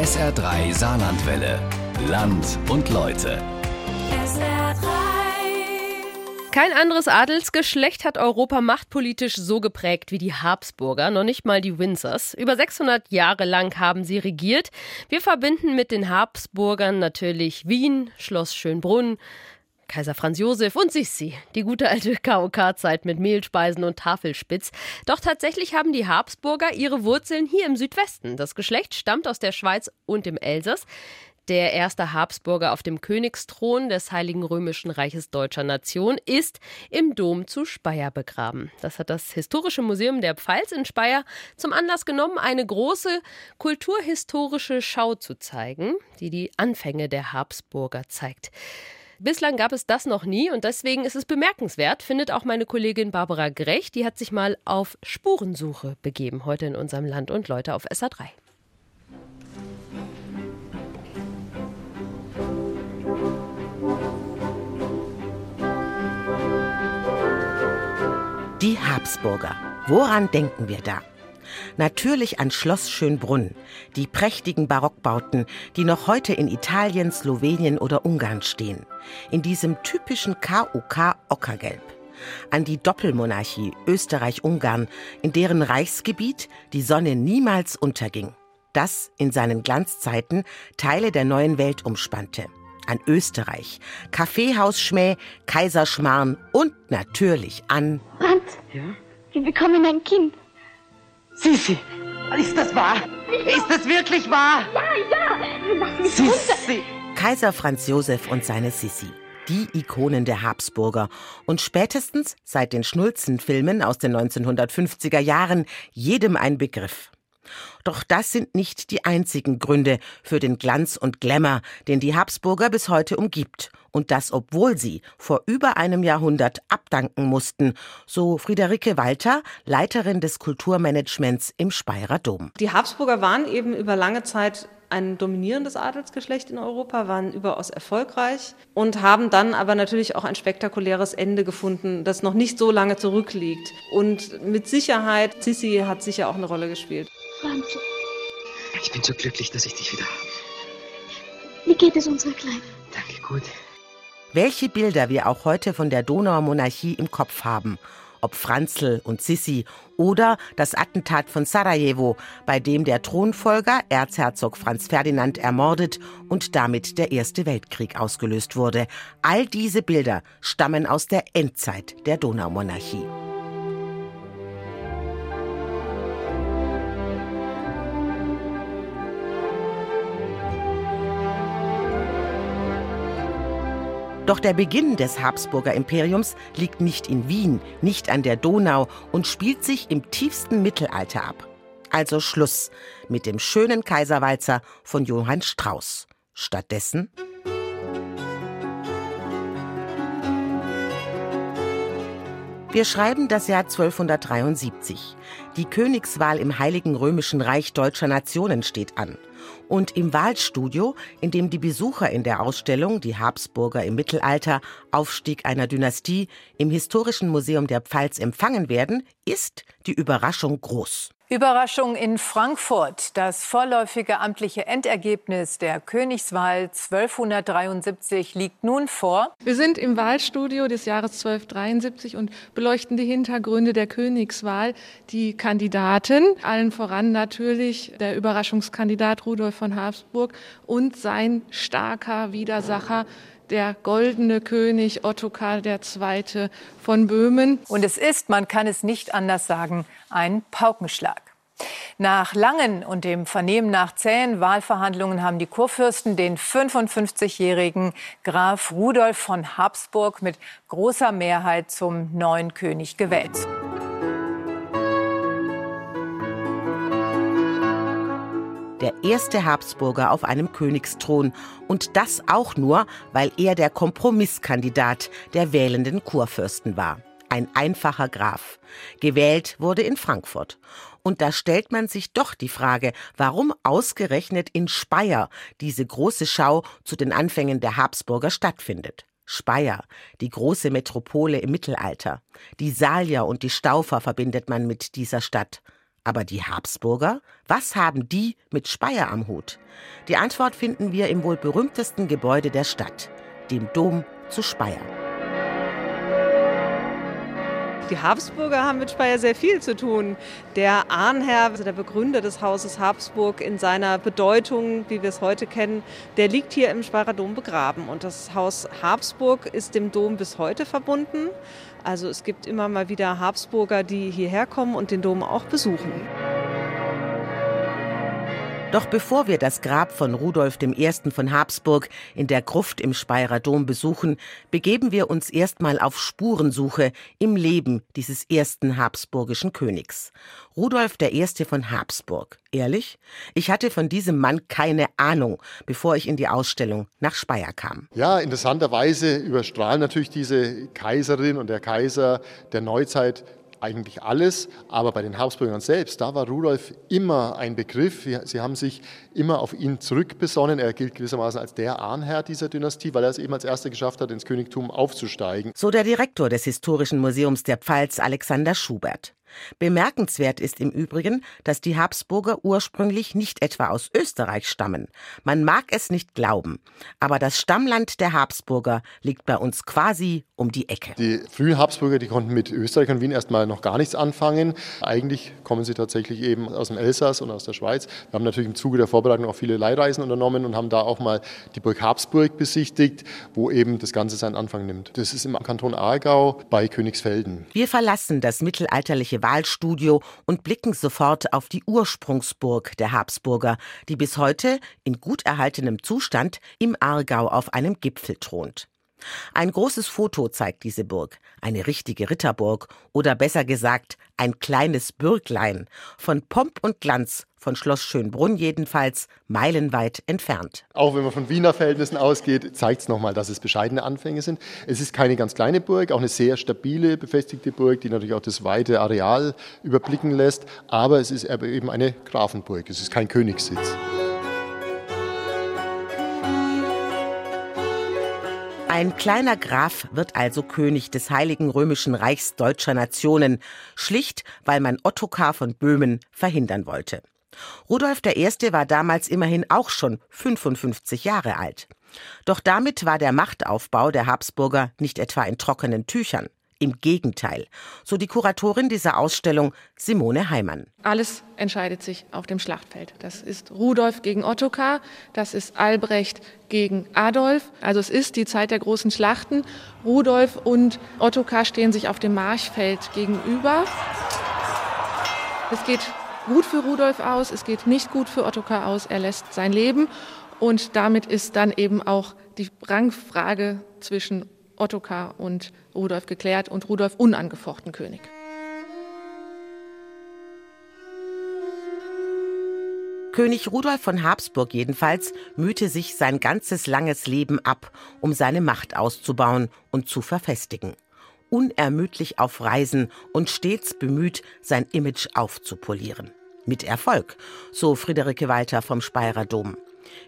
SR3 Saarlandwelle. Land und Leute. SR3. Kein anderes Adelsgeschlecht hat Europa machtpolitisch so geprägt wie die Habsburger, noch nicht mal die Windsors. Über 600 Jahre lang haben sie regiert. Wir verbinden mit den Habsburgern natürlich Wien, Schloss Schönbrunn, Kaiser Franz Josef und Sissi, die gute alte KOK-Zeit mit Mehlspeisen und Tafelspitz. Doch tatsächlich haben die Habsburger ihre Wurzeln hier im Südwesten. Das Geschlecht stammt aus der Schweiz und dem Elsass. Der erste Habsburger auf dem Königsthron des Heiligen Römischen Reiches Deutscher Nation ist im Dom zu Speyer begraben. Das hat das Historische Museum der Pfalz in Speyer zum Anlass genommen, eine große kulturhistorische Schau zu zeigen, die die Anfänge der Habsburger zeigt. Bislang gab es das noch nie und deswegen ist es bemerkenswert, findet auch meine Kollegin Barbara Grech. Die hat sich mal auf Spurensuche begeben, heute in unserem Land und Leute auf SA3. Die Habsburger. Woran denken wir da? Natürlich an Schloss Schönbrunn, die prächtigen Barockbauten, die noch heute in Italien, Slowenien oder Ungarn stehen. In diesem typischen KUK Ockergelb. An die Doppelmonarchie Österreich-Ungarn, in deren Reichsgebiet die Sonne niemals unterging. Das in seinen Glanzzeiten Teile der neuen Welt umspannte an Österreich, Kaffeehausschmäh, Kaiserschmarrn und natürlich an Franz, Ja? wir bekommen ein Kind. Sissi, ist das wahr? Ist das wirklich wahr? Ja, ja, lass mich. Sissi. Kaiser Franz Josef und seine Sissi. Die Ikonen der Habsburger und spätestens seit den Schnulzen-Filmen aus den 1950er Jahren jedem ein Begriff. Doch das sind nicht die einzigen Gründe für den Glanz und Glamour, den die Habsburger bis heute umgibt. Und das, obwohl sie vor über einem Jahrhundert abdanken mussten, so Friederike Walter, Leiterin des Kulturmanagements im Speyerer Dom. Die Habsburger waren eben über lange Zeit ein dominierendes Adelsgeschlecht in Europa, waren überaus erfolgreich und haben dann aber natürlich auch ein spektakuläres Ende gefunden, das noch nicht so lange zurückliegt. Und mit Sicherheit, Sissi hat sicher auch eine Rolle gespielt. Franz, Ich bin so glücklich, dass ich dich wieder habe. wie geht es unserer Kleinen? Danke, gut. Welche Bilder wir auch heute von der Donauer Monarchie im Kopf haben. Ob Franzl und Sissi oder das Attentat von Sarajevo, bei dem der Thronfolger Erzherzog Franz Ferdinand ermordet und damit der Erste Weltkrieg ausgelöst wurde. All diese Bilder stammen aus der Endzeit der Donaumonarchie. Doch der Beginn des Habsburger Imperiums liegt nicht in Wien, nicht an der Donau und spielt sich im tiefsten Mittelalter ab. Also Schluss mit dem schönen Kaiserwalzer von Johann Strauss. Stattdessen Wir schreiben das Jahr 1273. Die Königswahl im Heiligen Römischen Reich Deutscher Nationen steht an. Und im Wahlstudio, in dem die Besucher in der Ausstellung Die Habsburger im Mittelalter, Aufstieg einer Dynastie im Historischen Museum der Pfalz empfangen werden, ist die Überraschung groß. Überraschung in Frankfurt. Das vorläufige amtliche Endergebnis der Königswahl 1273 liegt nun vor. Wir sind im Wahlstudio des Jahres 1273 und beleuchten die Hintergründe der Königswahl, die Kandidaten, allen voran natürlich der Überraschungskandidat Rudolf von Habsburg und sein starker Widersacher, der goldene König Ottokar II. von Böhmen. Und es ist, man kann es nicht anders sagen, ein Paukenschlag. Nach langen und dem Vernehmen nach zähen Wahlverhandlungen haben die Kurfürsten den 55-jährigen Graf Rudolf von Habsburg mit großer Mehrheit zum neuen König gewählt. Der erste Habsburger auf einem Königsthron. Und das auch nur, weil er der Kompromisskandidat der wählenden Kurfürsten war. Ein einfacher Graf. Gewählt wurde in Frankfurt. Und da stellt man sich doch die Frage, warum ausgerechnet in Speyer diese große Schau zu den Anfängen der Habsburger stattfindet. Speyer, die große Metropole im Mittelalter. Die Salier und die Staufer verbindet man mit dieser Stadt. Aber die Habsburger? Was haben die mit Speyer am Hut? Die Antwort finden wir im wohl berühmtesten Gebäude der Stadt, dem Dom zu Speyer. Die Habsburger haben mit Speyer sehr viel zu tun. Der Ahnherr, also der Begründer des Hauses Habsburg in seiner Bedeutung, wie wir es heute kennen, der liegt hier im Speyerer Dom begraben. Und das Haus Habsburg ist dem Dom bis heute verbunden. Also es gibt immer mal wieder Habsburger, die hierher kommen und den Dom auch besuchen. Doch bevor wir das Grab von Rudolf I. von Habsburg in der Gruft im Speyerer Dom besuchen, begeben wir uns erstmal auf Spurensuche im Leben dieses ersten habsburgischen Königs. Rudolf I. von Habsburg. Ehrlich? Ich hatte von diesem Mann keine Ahnung, bevor ich in die Ausstellung nach Speyer kam. Ja, interessanterweise überstrahlen natürlich diese Kaiserin und der Kaiser der Neuzeit eigentlich alles, aber bei den Habsburgern selbst, da war Rudolf immer ein Begriff. Sie haben sich immer auf ihn zurückbesonnen. Er gilt gewissermaßen als der Ahnherr dieser Dynastie, weil er es eben als erster geschafft hat, ins Königtum aufzusteigen. So der Direktor des Historischen Museums der Pfalz, Alexander Schubert. Bemerkenswert ist im Übrigen, dass die Habsburger ursprünglich nicht etwa aus Österreich stammen. Man mag es nicht glauben, aber das Stammland der Habsburger liegt bei uns quasi um die Ecke. Die frühen Habsburger, die konnten mit Österreich und Wien erstmal noch gar nichts anfangen. Eigentlich kommen sie tatsächlich eben aus dem Elsass und aus der Schweiz. Wir haben natürlich im Zuge der Vorbereitung auch viele Leihreisen unternommen und haben da auch mal die Burg Habsburg besichtigt, wo eben das Ganze seinen Anfang nimmt. Das ist im Kanton Aargau bei Königsfelden. Wir verlassen das mittelalterliche Wahlstudio und blicken sofort auf die Ursprungsburg der Habsburger, die bis heute in gut erhaltenem Zustand im Aargau auf einem Gipfel thront. Ein großes Foto zeigt diese Burg, eine richtige Ritterburg oder besser gesagt ein kleines Bürglein, von Pomp und Glanz, von Schloss Schönbrunn jedenfalls, meilenweit entfernt. Auch wenn man von Wiener Verhältnissen ausgeht, zeigt es nochmal, dass es bescheidene Anfänge sind. Es ist keine ganz kleine Burg, auch eine sehr stabile, befestigte Burg, die natürlich auch das weite Areal überblicken lässt, aber es ist eben eine Grafenburg, es ist kein Königssitz. Ein kleiner Graf wird also König des Heiligen Römischen Reichs deutscher Nationen, schlicht weil man Ottokar von Böhmen verhindern wollte. Rudolf I. war damals immerhin auch schon 55 Jahre alt. Doch damit war der Machtaufbau der Habsburger nicht etwa in trockenen Tüchern. Im Gegenteil, so die Kuratorin dieser Ausstellung Simone Heimann. Alles entscheidet sich auf dem Schlachtfeld. Das ist Rudolf gegen Ottokar, das ist Albrecht gegen Adolf. Also es ist die Zeit der großen Schlachten. Rudolf und Ottokar stehen sich auf dem Marchfeld gegenüber. Es geht gut für Rudolf aus, es geht nicht gut für Ottokar aus. Er lässt sein Leben und damit ist dann eben auch die Rangfrage zwischen Ottokar und Rudolf geklärt und Rudolf unangefochten König. König Rudolf von Habsburg jedenfalls mühte sich sein ganzes langes Leben ab, um seine Macht auszubauen und zu verfestigen. Unermüdlich auf Reisen und stets bemüht, sein Image aufzupolieren. Mit Erfolg, so Friederike Walter vom Speyerer Dom.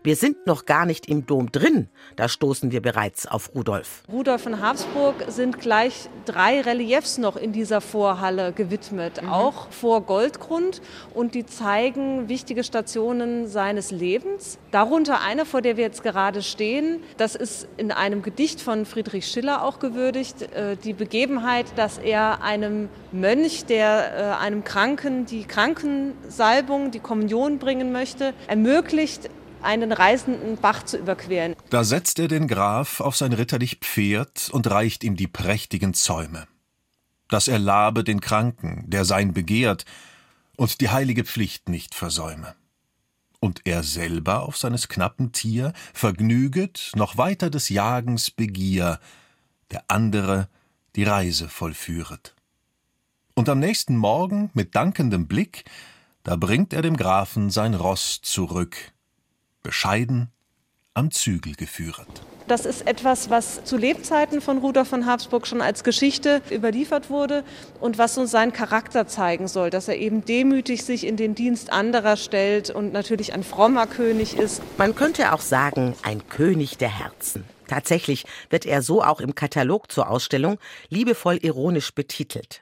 Wir sind noch gar nicht im Dom drin, da stoßen wir bereits auf Rudolf. Rudolf von Habsburg sind gleich drei Reliefs noch in dieser Vorhalle gewidmet, mhm. auch vor Goldgrund und die zeigen wichtige Stationen seines Lebens. Darunter eine, vor der wir jetzt gerade stehen, das ist in einem Gedicht von Friedrich Schiller auch gewürdigt, äh, die Begebenheit, dass er einem Mönch, der äh, einem Kranken die Krankensalbung, die Kommunion bringen möchte, ermöglicht, einen reißenden Bach zu überqueren. Da setzt er den Graf auf sein ritterlich Pferd und reicht ihm die prächtigen Zäume. Dass er labe den Kranken, der sein begehrt, und die heilige Pflicht nicht versäume. Und er selber auf seines knappen Tier vergnüget noch weiter des Jagens Begier, der andere die Reise vollführet. Und am nächsten Morgen mit dankendem Blick, da bringt er dem Grafen sein Ross zurück, bescheiden am Zügel geführet. Das ist etwas, was zu Lebzeiten von Rudolf von Habsburg schon als Geschichte überliefert wurde und was uns seinen Charakter zeigen soll, dass er eben demütig sich in den Dienst anderer stellt und natürlich ein frommer König ist. Man könnte auch sagen, ein König der Herzen. Tatsächlich wird er so auch im Katalog zur Ausstellung liebevoll ironisch betitelt.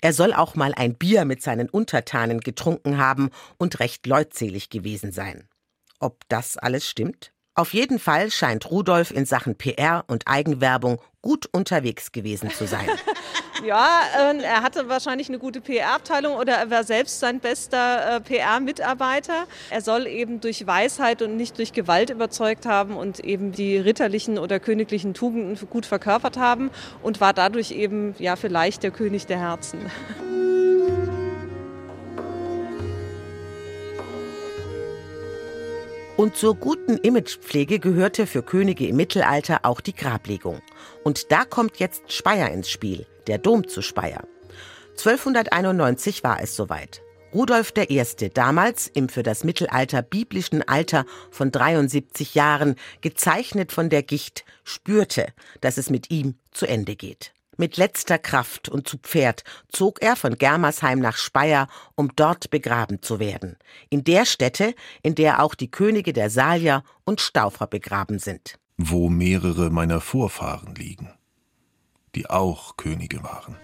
Er soll auch mal ein Bier mit seinen Untertanen getrunken haben und recht leutselig gewesen sein. Ob das alles stimmt? Auf jeden Fall scheint Rudolf in Sachen PR und Eigenwerbung gut unterwegs gewesen zu sein. ja, äh, er hatte wahrscheinlich eine gute PR-Abteilung oder er war selbst sein bester äh, PR-Mitarbeiter. Er soll eben durch Weisheit und nicht durch Gewalt überzeugt haben und eben die ritterlichen oder königlichen Tugenden gut verkörpert haben und war dadurch eben ja vielleicht der König der Herzen. Und zur guten Imagepflege gehörte für Könige im Mittelalter auch die Grablegung. Und da kommt jetzt Speyer ins Spiel, der Dom zu Speyer. 1291 war es soweit. Rudolf I., damals im für das Mittelalter biblischen Alter von 73 Jahren, gezeichnet von der Gicht, spürte, dass es mit ihm zu Ende geht. Mit letzter Kraft und zu Pferd zog er von Germersheim nach Speyer, um dort begraben zu werden. In der Stätte, in der auch die Könige der Salier und Staufer begraben sind. Wo mehrere meiner Vorfahren liegen, die auch Könige waren.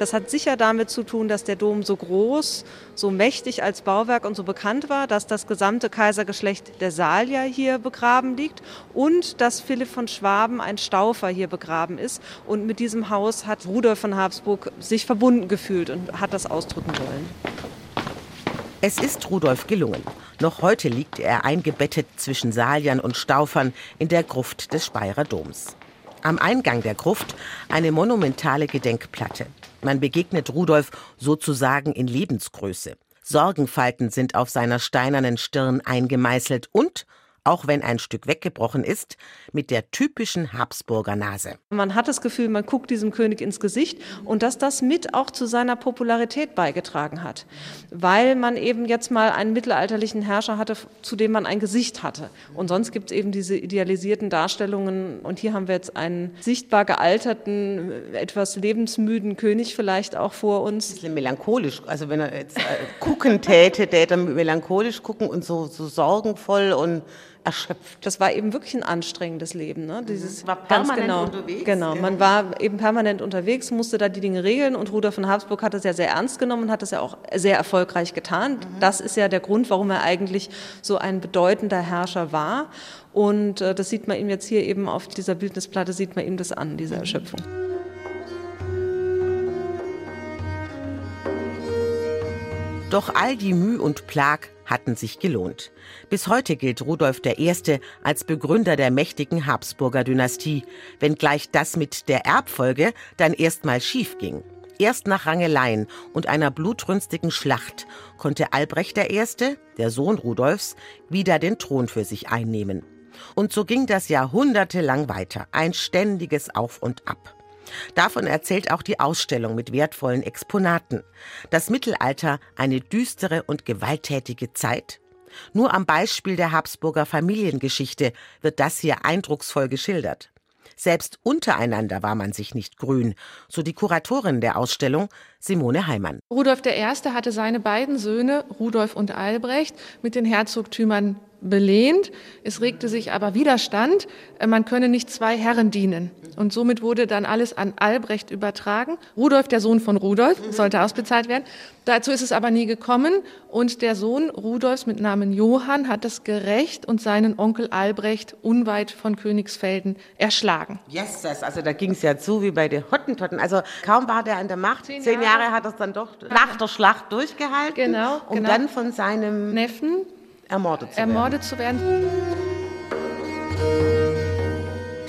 Das hat sicher damit zu tun, dass der Dom so groß, so mächtig als Bauwerk und so bekannt war, dass das gesamte Kaisergeschlecht der Salier hier begraben liegt und dass Philipp von Schwaben, ein Staufer, hier begraben ist. Und mit diesem Haus hat Rudolf von Habsburg sich verbunden gefühlt und hat das ausdrücken wollen. Es ist Rudolf gelungen. Noch heute liegt er eingebettet zwischen Saliern und Staufern in der Gruft des Speyerer Doms. Am Eingang der Gruft eine monumentale Gedenkplatte. Man begegnet Rudolf sozusagen in Lebensgröße. Sorgenfalten sind auf seiner steinernen Stirn eingemeißelt und auch wenn ein Stück weggebrochen ist, mit der typischen Habsburger Nase. Man hat das Gefühl, man guckt diesem König ins Gesicht und dass das mit auch zu seiner Popularität beigetragen hat, weil man eben jetzt mal einen mittelalterlichen Herrscher hatte, zu dem man ein Gesicht hatte. Und sonst gibt es eben diese idealisierten Darstellungen und hier haben wir jetzt einen sichtbar gealterten, etwas lebensmüden König vielleicht auch vor uns. Ein bisschen melancholisch, also wenn er jetzt äh, gucken täte, täte er melancholisch gucken und so, so sorgenvoll und erschöpft. Das war eben wirklich ein anstrengendes Leben. Ne? Dieses war permanent genau, unterwegs. Genau, man war eben permanent unterwegs, musste da die Dinge regeln und Rudolf von Habsburg hat das ja sehr ernst genommen und hat das ja auch sehr erfolgreich getan. Mhm. Das ist ja der Grund, warum er eigentlich so ein bedeutender Herrscher war. Und äh, das sieht man ihm jetzt hier eben auf dieser Bildnisplatte, sieht man ihm das an, diese mhm. Erschöpfung. Doch all die Mühe und Plag hatten sich gelohnt. Bis heute gilt Rudolf I. als Begründer der mächtigen Habsburger Dynastie, wenngleich das mit der Erbfolge dann erstmal schief ging. Erst nach Rangeleien und einer blutrünstigen Schlacht konnte Albrecht I., der Sohn Rudolfs, wieder den Thron für sich einnehmen. Und so ging das jahrhundertelang weiter, ein ständiges Auf und Ab. Davon erzählt auch die Ausstellung mit wertvollen Exponaten. Das Mittelalter eine düstere und gewalttätige Zeit? Nur am Beispiel der Habsburger Familiengeschichte wird das hier eindrucksvoll geschildert. Selbst untereinander war man sich nicht grün, so die Kuratorin der Ausstellung, Simone Heimann. Rudolf I. hatte seine beiden Söhne, Rudolf und Albrecht, mit den Herzogtümern belehnt. Es regte sich aber Widerstand, äh, man könne nicht zwei Herren dienen. Und somit wurde dann alles an Albrecht übertragen. Rudolf, der Sohn von Rudolf, sollte ausbezahlt werden. Dazu ist es aber nie gekommen. Und der Sohn Rudolfs mit Namen Johann hat es gerecht und seinen Onkel Albrecht unweit von Königsfelden erschlagen. Yes, also da ging es ja zu wie bei den Hottentotten. Also kaum war der an der Macht. Zehn, Zehn Jahre hat er es dann doch nach der Schlacht durchgehalten. Genau. Um genau. dann von seinem Neffen ermordet zu ermordet werden. Zu werden.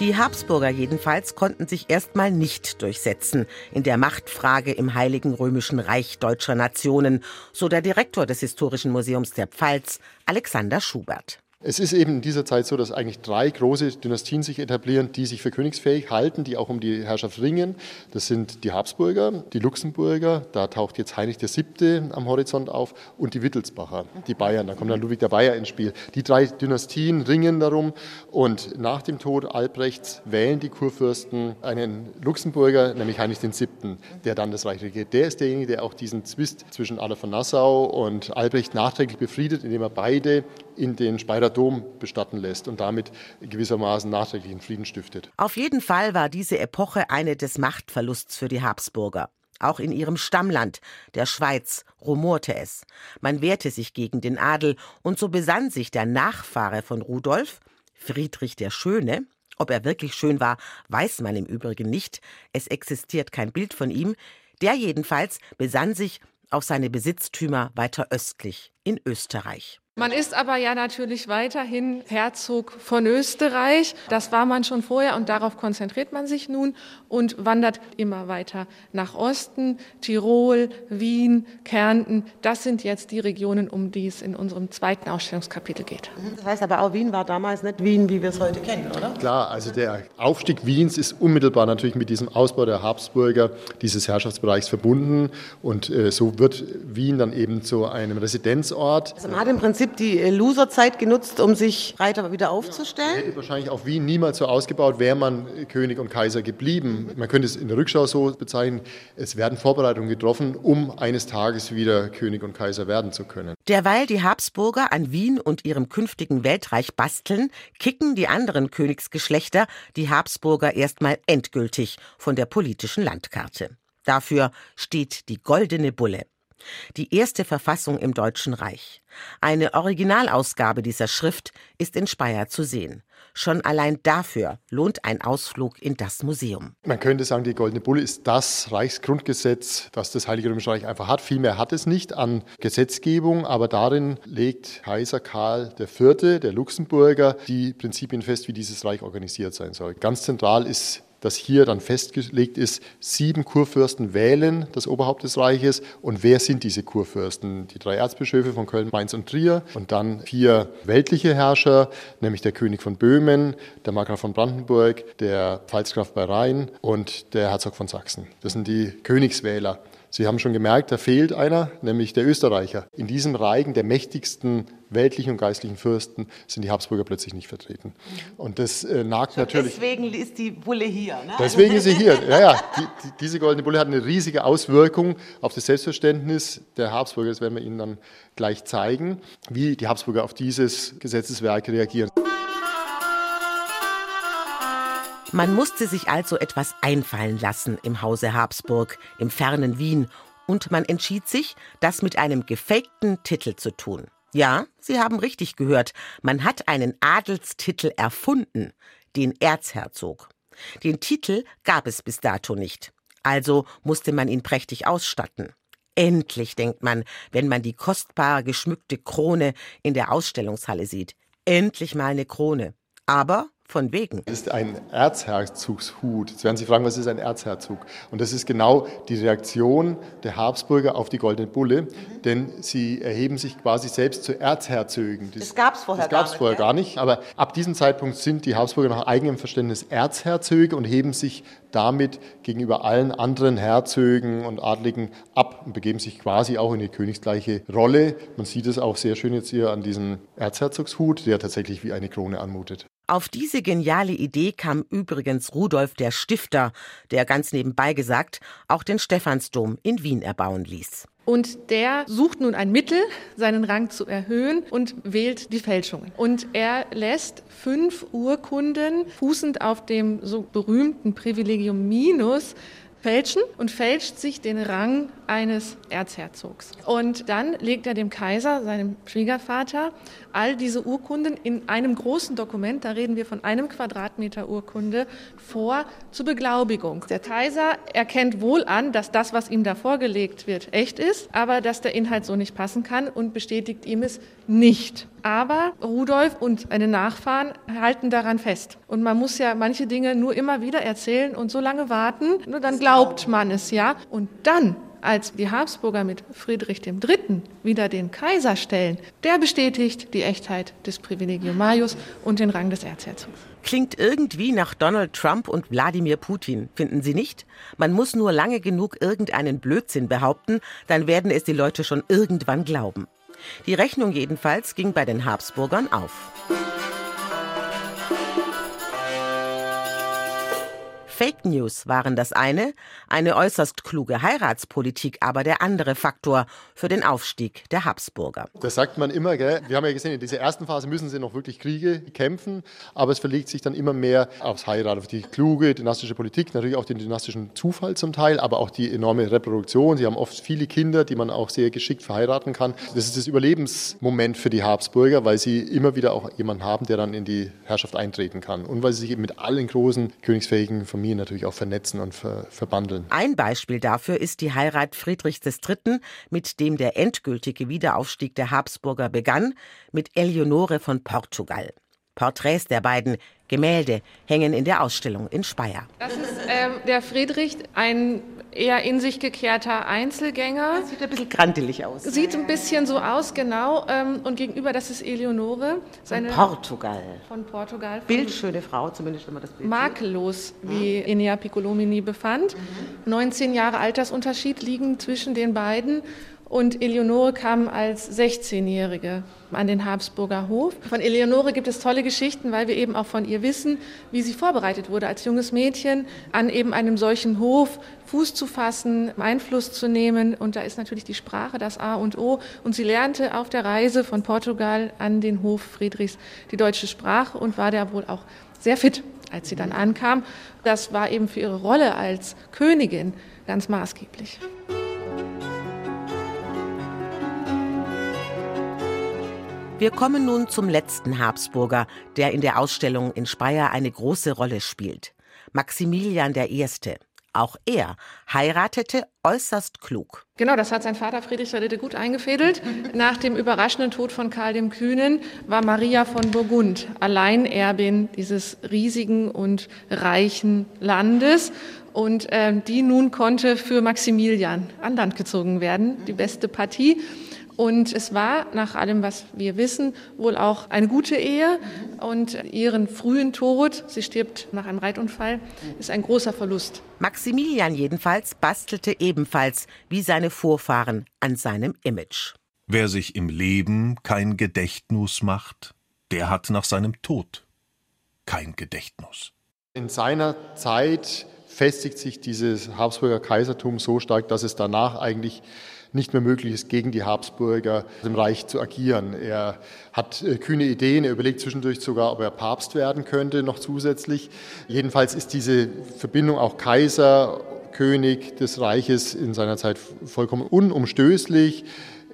Die Habsburger jedenfalls konnten sich erstmal nicht durchsetzen in der Machtfrage im Heiligen Römischen Reich deutscher Nationen, so der Direktor des Historischen Museums der Pfalz, Alexander Schubert. Es ist eben in dieser Zeit so, dass eigentlich drei große Dynastien sich etablieren, die sich für königsfähig halten, die auch um die Herrschaft ringen. Das sind die Habsburger, die Luxemburger, da taucht jetzt Heinrich VII. am Horizont auf und die Wittelsbacher, die Bayern. Da kommt dann Ludwig der Bayer ins Spiel. Die drei Dynastien ringen darum und nach dem Tod Albrechts wählen die Kurfürsten einen Luxemburger, nämlich Heinrich VII., der dann das Reich regiert. Der ist derjenige, der auch diesen Zwist zwischen Adolf von Nassau und Albrecht nachträglich befriedet, indem er beide in den Speyerer Dom bestatten lässt und damit gewissermaßen nachträglichen Frieden stiftet. Auf jeden Fall war diese Epoche eine des Machtverlusts für die Habsburger. Auch in ihrem Stammland, der Schweiz, rumorte es. Man wehrte sich gegen den Adel und so besann sich der Nachfahre von Rudolf, Friedrich der Schöne, ob er wirklich schön war, weiß man im Übrigen nicht, es existiert kein Bild von ihm, der jedenfalls besann sich auf seine Besitztümer weiter östlich in Österreich. Man ist aber ja natürlich weiterhin Herzog von Österreich. Das war man schon vorher und darauf konzentriert man sich nun und wandert immer weiter nach Osten. Tirol, Wien, Kärnten, das sind jetzt die Regionen, um die es in unserem zweiten Ausstellungskapitel geht. Das heißt aber auch, Wien war damals nicht Wien, wie wir es heute kennen, oder? Klar, also der Aufstieg Wiens ist unmittelbar natürlich mit diesem Ausbau der Habsburger dieses Herrschaftsbereichs verbunden und äh, so wird Wien dann eben zu einem Residenzort. Also man hat im Prinzip Prinzip die Loserzeit genutzt, um sich breiter wieder aufzustellen? Ja, hätte wahrscheinlich auch Wien niemals so ausgebaut, wäre man König und Kaiser geblieben. Man könnte es in der Rückschau so bezeichnen, es werden Vorbereitungen getroffen, um eines Tages wieder König und Kaiser werden zu können. Derweil die Habsburger an Wien und ihrem künftigen Weltreich basteln, kicken die anderen Königsgeschlechter die Habsburger erstmal endgültig von der politischen Landkarte. Dafür steht die goldene Bulle die erste Verfassung im Deutschen Reich. Eine Originalausgabe dieser Schrift ist in Speyer zu sehen. Schon allein dafür lohnt ein Ausflug in das Museum. Man könnte sagen, die Goldene Bulle ist das Reichsgrundgesetz, das das Heilige Römische Reich einfach hat. Vielmehr hat es nicht an Gesetzgebung, aber darin legt Kaiser Karl IV., der Luxemburger, die Prinzipien fest, wie dieses Reich organisiert sein soll. Ganz zentral ist dass hier dann festgelegt ist, sieben Kurfürsten wählen das Oberhaupt des Reiches. Und wer sind diese Kurfürsten? Die drei Erzbischöfe von Köln, Mainz und Trier und dann vier weltliche Herrscher, nämlich der König von Böhmen, der Markgraf von Brandenburg, der Pfalzgraf bei Rhein und der Herzog von Sachsen. Das sind die Königswähler. Sie haben schon gemerkt, da fehlt einer, nämlich der Österreicher. In diesem Reigen der mächtigsten weltlichen und geistlichen Fürsten sind die Habsburger plötzlich nicht vertreten. Und das äh, nagt schon natürlich. Deswegen ist die Bulle hier. Ne? Deswegen ist sie hier. Ja, ja. Die, die, diese goldene Bulle hat eine riesige Auswirkung auf das Selbstverständnis der Habsburger. Das werden wir Ihnen dann gleich zeigen, wie die Habsburger auf dieses Gesetzeswerk reagieren. Man musste sich also etwas einfallen lassen im Hause Habsburg, im fernen Wien, und man entschied sich, das mit einem gefakten Titel zu tun. Ja, Sie haben richtig gehört, man hat einen Adelstitel erfunden, den Erzherzog. Den Titel gab es bis dato nicht, also musste man ihn prächtig ausstatten. Endlich, denkt man, wenn man die kostbar geschmückte Krone in der Ausstellungshalle sieht. Endlich mal eine Krone. Aber von wegen. Das ist ein Erzherzogshut. Jetzt werden Sie fragen, was ist ein Erzherzog? Und das ist genau die Reaktion der Habsburger auf die Goldene Bulle, mhm. denn sie erheben sich quasi selbst zu Erzherzögen. Das, das gab es vorher, das gab's vorher gar nicht. Aber ab diesem Zeitpunkt sind die Habsburger nach eigenem Verständnis Erzherzöge und heben sich damit gegenüber allen anderen Herzögen und Adligen ab und begeben sich quasi auch in die königsgleiche Rolle. Man sieht es auch sehr schön jetzt hier an diesem Erzherzogshut, der tatsächlich wie eine Krone anmutet. Auf diese geniale Idee kam übrigens Rudolf der Stifter, der ganz nebenbei gesagt auch den Stephansdom in Wien erbauen ließ. Und der sucht nun ein Mittel, seinen Rang zu erhöhen und wählt die Fälschungen. Und er lässt fünf Urkunden, fußend auf dem so berühmten Privilegium Minus, fälschen und fälscht sich den Rang eines Erzherzogs. Und dann legt er dem Kaiser, seinem Schwiegervater, all diese Urkunden in einem großen Dokument, da reden wir von einem Quadratmeter Urkunde, vor zur Beglaubigung. Der Kaiser erkennt wohl an, dass das, was ihm da vorgelegt wird, echt ist, aber dass der Inhalt so nicht passen kann und bestätigt ihm es nicht. Aber Rudolf und seine Nachfahren halten daran fest. Und man muss ja manche Dinge nur immer wieder erzählen und so lange warten, nur dann glaubt man es ja. Und dann als die Habsburger mit Friedrich III. wieder den Kaiser stellen, der bestätigt die Echtheit des Privilegium Maius und den Rang des Erzherzogs. Klingt irgendwie nach Donald Trump und Wladimir Putin, finden Sie nicht? Man muss nur lange genug irgendeinen Blödsinn behaupten, dann werden es die Leute schon irgendwann glauben. Die Rechnung jedenfalls ging bei den Habsburgern auf. Fake News waren das eine, eine äußerst kluge Heiratspolitik aber der andere Faktor für den Aufstieg der Habsburger. Das sagt man immer, gell? wir haben ja gesehen, in dieser ersten Phase müssen sie noch wirklich Kriege kämpfen, aber es verlegt sich dann immer mehr aufs Heirat, auf die kluge dynastische Politik, natürlich auch den dynastischen Zufall zum Teil, aber auch die enorme Reproduktion. Sie haben oft viele Kinder, die man auch sehr geschickt verheiraten kann. Das ist das Überlebensmoment für die Habsburger, weil sie immer wieder auch jemanden haben, der dann in die Herrschaft eintreten kann und weil sie sich eben mit allen großen königsfähigen Familien natürlich auch vernetzen und ver verbandeln. Ein Beispiel dafür ist die Heirat Friedrichs III., mit dem der endgültige Wiederaufstieg der Habsburger begann, mit Eleonore von Portugal. Porträts der beiden Gemälde hängen in der Ausstellung in Speyer. Das ist ähm, der Friedrich, ein eher in sich gekehrter Einzelgänger. Das sieht ein bisschen grantelig aus. Sieht ein bisschen so aus, genau. Ähm, und gegenüber, das ist Eleonore. Seine von Portugal. Von Portugal. Von Bildschöne Frau, zumindest wenn man das Bild Makellos, sieht. wie Enea Piccolomini befand. Mhm. 19 Jahre Altersunterschied liegen zwischen den beiden. Und Eleonore kam als 16-Jährige an den Habsburger Hof. Von Eleonore gibt es tolle Geschichten, weil wir eben auch von ihr wissen, wie sie vorbereitet wurde als junges Mädchen, an eben einem solchen Hof Fuß zu fassen, Einfluss zu nehmen. Und da ist natürlich die Sprache das A und O. Und sie lernte auf der Reise von Portugal an den Hof Friedrichs die deutsche Sprache und war da wohl auch sehr fit, als sie dann ankam. Das war eben für ihre Rolle als Königin ganz maßgeblich. Wir kommen nun zum letzten Habsburger, der in der Ausstellung in Speyer eine große Rolle spielt. Maximilian I. Auch er heiratete äußerst klug. Genau, das hat sein Vater Friedrich III. gut eingefädelt. Nach dem überraschenden Tod von Karl dem Kühnen war Maria von Burgund Alleinerbin dieses riesigen und reichen Landes. Und äh, die nun konnte für Maximilian an Land gezogen werden, die beste Partie. Und es war, nach allem, was wir wissen, wohl auch eine gute Ehe. Und ihren frühen Tod, sie stirbt nach einem Reitunfall, ist ein großer Verlust. Maximilian jedenfalls bastelte ebenfalls, wie seine Vorfahren, an seinem Image. Wer sich im Leben kein Gedächtnis macht, der hat nach seinem Tod kein Gedächtnis. In seiner Zeit festigt sich dieses Habsburger Kaisertum so stark, dass es danach eigentlich nicht mehr möglich ist, gegen die Habsburger im Reich zu agieren. Er hat äh, kühne Ideen, er überlegt zwischendurch sogar, ob er Papst werden könnte, noch zusätzlich. Jedenfalls ist diese Verbindung auch Kaiser, König des Reiches in seiner Zeit vollkommen unumstößlich.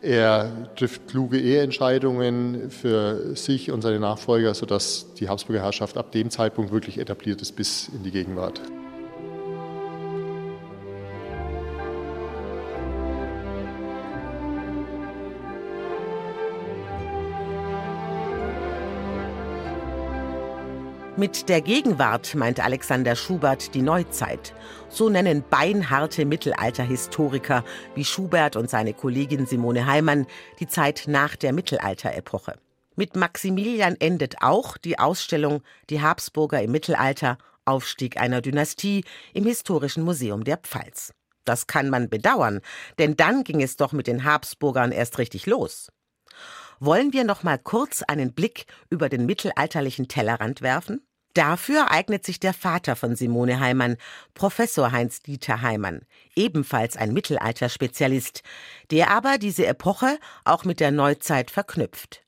Er trifft kluge Eheentscheidungen für sich und seine Nachfolger, sodass die Habsburger Herrschaft ab dem Zeitpunkt wirklich etabliert ist bis in die Gegenwart. Mit der Gegenwart meint Alexander Schubert die Neuzeit. So nennen beinharte Mittelalterhistoriker wie Schubert und seine Kollegin Simone Heimann die Zeit nach der Mittelalterepoche. Mit Maximilian endet auch die Ausstellung Die Habsburger im Mittelalter, Aufstieg einer Dynastie im Historischen Museum der Pfalz. Das kann man bedauern, denn dann ging es doch mit den Habsburgern erst richtig los. Wollen wir noch mal kurz einen Blick über den mittelalterlichen Tellerrand werfen? Dafür eignet sich der Vater von Simone Heimann, Professor Heinz-Dieter Heimann, ebenfalls ein Mittelalterspezialist, der aber diese Epoche auch mit der Neuzeit verknüpft.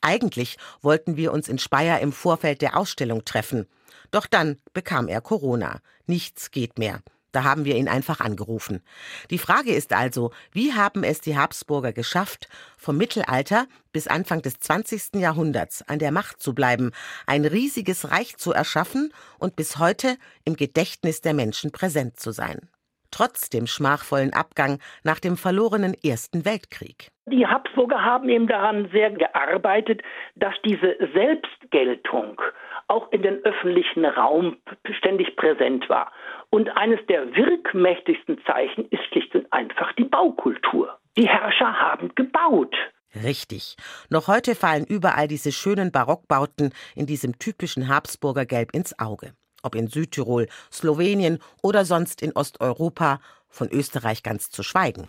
Eigentlich wollten wir uns in Speyer im Vorfeld der Ausstellung treffen. Doch dann bekam er Corona. Nichts geht mehr. Da haben wir ihn einfach angerufen. Die Frage ist also, wie haben es die Habsburger geschafft, vom Mittelalter bis Anfang des 20. Jahrhunderts an der Macht zu bleiben, ein riesiges Reich zu erschaffen und bis heute im Gedächtnis der Menschen präsent zu sein? Trotz dem schmachvollen Abgang nach dem verlorenen Ersten Weltkrieg. Die Habsburger haben eben daran sehr gearbeitet, dass diese Selbstgeltung auch in den öffentlichen Raum ständig präsent war. Und eines der wirkmächtigsten Zeichen ist schlicht und einfach die Baukultur. Die Herrscher haben gebaut. Richtig. Noch heute fallen überall diese schönen Barockbauten in diesem typischen Habsburger Gelb ins Auge. Ob in Südtirol, Slowenien oder sonst in Osteuropa, von Österreich ganz zu schweigen.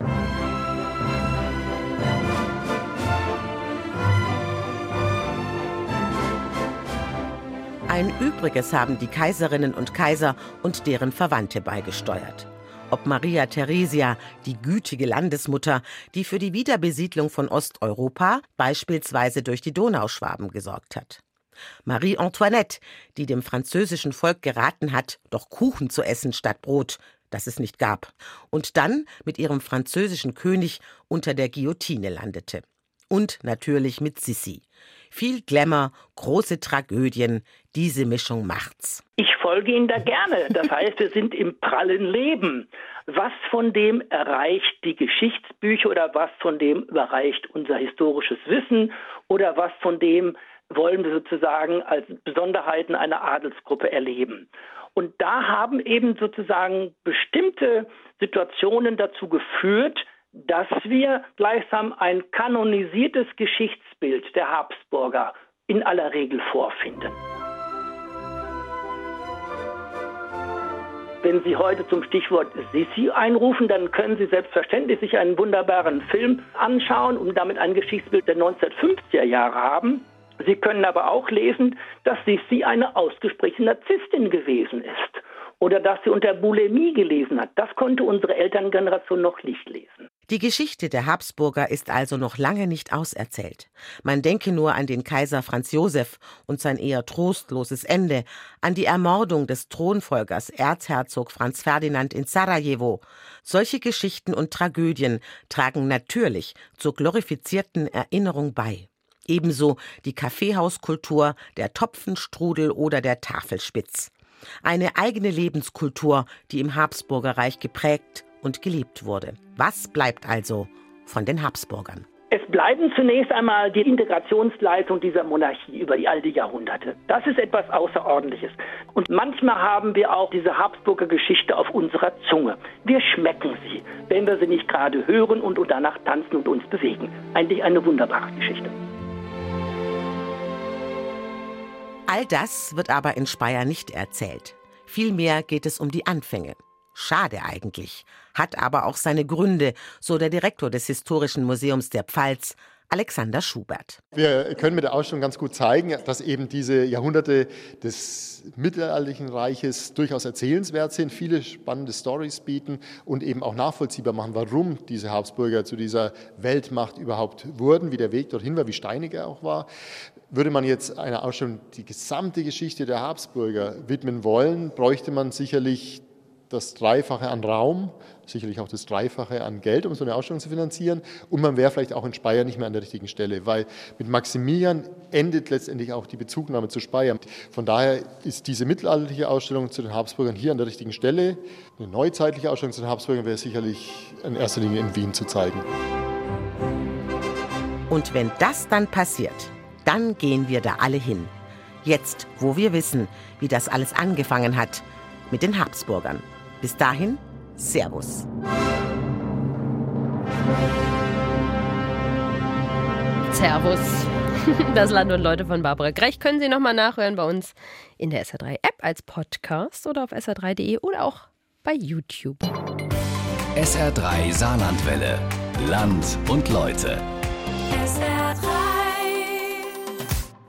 Ein Übriges haben die Kaiserinnen und Kaiser und deren Verwandte beigesteuert. Ob Maria Theresia, die gütige Landesmutter, die für die Wiederbesiedlung von Osteuropa beispielsweise durch die Donauschwaben gesorgt hat. Marie Antoinette, die dem französischen Volk geraten hat, doch Kuchen zu essen statt Brot, das es nicht gab, und dann mit ihrem französischen König unter der Guillotine landete. Und natürlich mit Sissi. Viel Glamour, große Tragödien, diese Mischung macht's. Ich folge Ihnen da gerne. Das heißt, wir sind im prallen Leben. Was von dem erreicht die Geschichtsbücher oder was von dem überreicht unser historisches Wissen oder was von dem wollen wir sozusagen als Besonderheiten einer Adelsgruppe erleben. Und da haben eben sozusagen bestimmte Situationen dazu geführt, dass wir gleichsam ein kanonisiertes Geschichtsbild der Habsburger in aller Regel vorfinden. Wenn Sie heute zum Stichwort Sissi einrufen, dann können Sie selbstverständlich sich einen wunderbaren Film anschauen und damit ein Geschichtsbild der 1950er Jahre haben. Sie können aber auch lesen, dass Sissi eine ausgesprochene Narzisstin gewesen ist oder dass sie unter Bulimie gelesen hat. Das konnte unsere Elterngeneration noch nicht lesen. Die Geschichte der Habsburger ist also noch lange nicht auserzählt. Man denke nur an den Kaiser Franz Josef und sein eher trostloses Ende, an die Ermordung des Thronfolgers Erzherzog Franz Ferdinand in Sarajevo. Solche Geschichten und Tragödien tragen natürlich zur glorifizierten Erinnerung bei. Ebenso die Kaffeehauskultur, der Topfenstrudel oder der Tafelspitz. Eine eigene Lebenskultur, die im Habsburgerreich geprägt und geliebt wurde. Was bleibt also von den Habsburgern? Es bleiben zunächst einmal die Integrationsleistung dieser Monarchie über all die Jahrhunderte. Das ist etwas Außerordentliches. Und manchmal haben wir auch diese Habsburger Geschichte auf unserer Zunge. Wir schmecken sie, wenn wir sie nicht gerade hören und danach tanzen und uns bewegen. Eigentlich eine wunderbare Geschichte. All das wird aber in Speyer nicht erzählt. Vielmehr geht es um die Anfänge. Schade eigentlich, hat aber auch seine Gründe, so der Direktor des Historischen Museums der Pfalz, Alexander Schubert. Wir können mit der Ausstellung ganz gut zeigen, dass eben diese Jahrhunderte des mittelalterlichen Reiches durchaus erzählenswert sind, viele spannende Stories bieten und eben auch nachvollziehbar machen, warum diese Habsburger zu dieser Weltmacht überhaupt wurden, wie der Weg dorthin war, wie steinig er auch war. Würde man jetzt einer Ausstellung die gesamte Geschichte der Habsburger widmen wollen, bräuchte man sicherlich das Dreifache an Raum, sicherlich auch das Dreifache an Geld, um so eine Ausstellung zu finanzieren. Und man wäre vielleicht auch in Speyer nicht mehr an der richtigen Stelle, weil mit Maximilian endet letztendlich auch die Bezugnahme zu Speyer. Von daher ist diese mittelalterliche Ausstellung zu den Habsburgern hier an der richtigen Stelle. Eine neuzeitliche Ausstellung zu den Habsburgern wäre sicherlich in erster Linie in Wien zu zeigen. Und wenn das dann passiert, dann gehen wir da alle hin. Jetzt, wo wir wissen, wie das alles angefangen hat mit den Habsburgern. Bis dahin, Servus. Servus. Das Land und Leute von Barbara Grech können Sie nochmal nachhören bei uns in der SR3-App als Podcast oder auf sr3.de oder auch bei YouTube. SR3 Saarlandwelle. Land und Leute. SR3.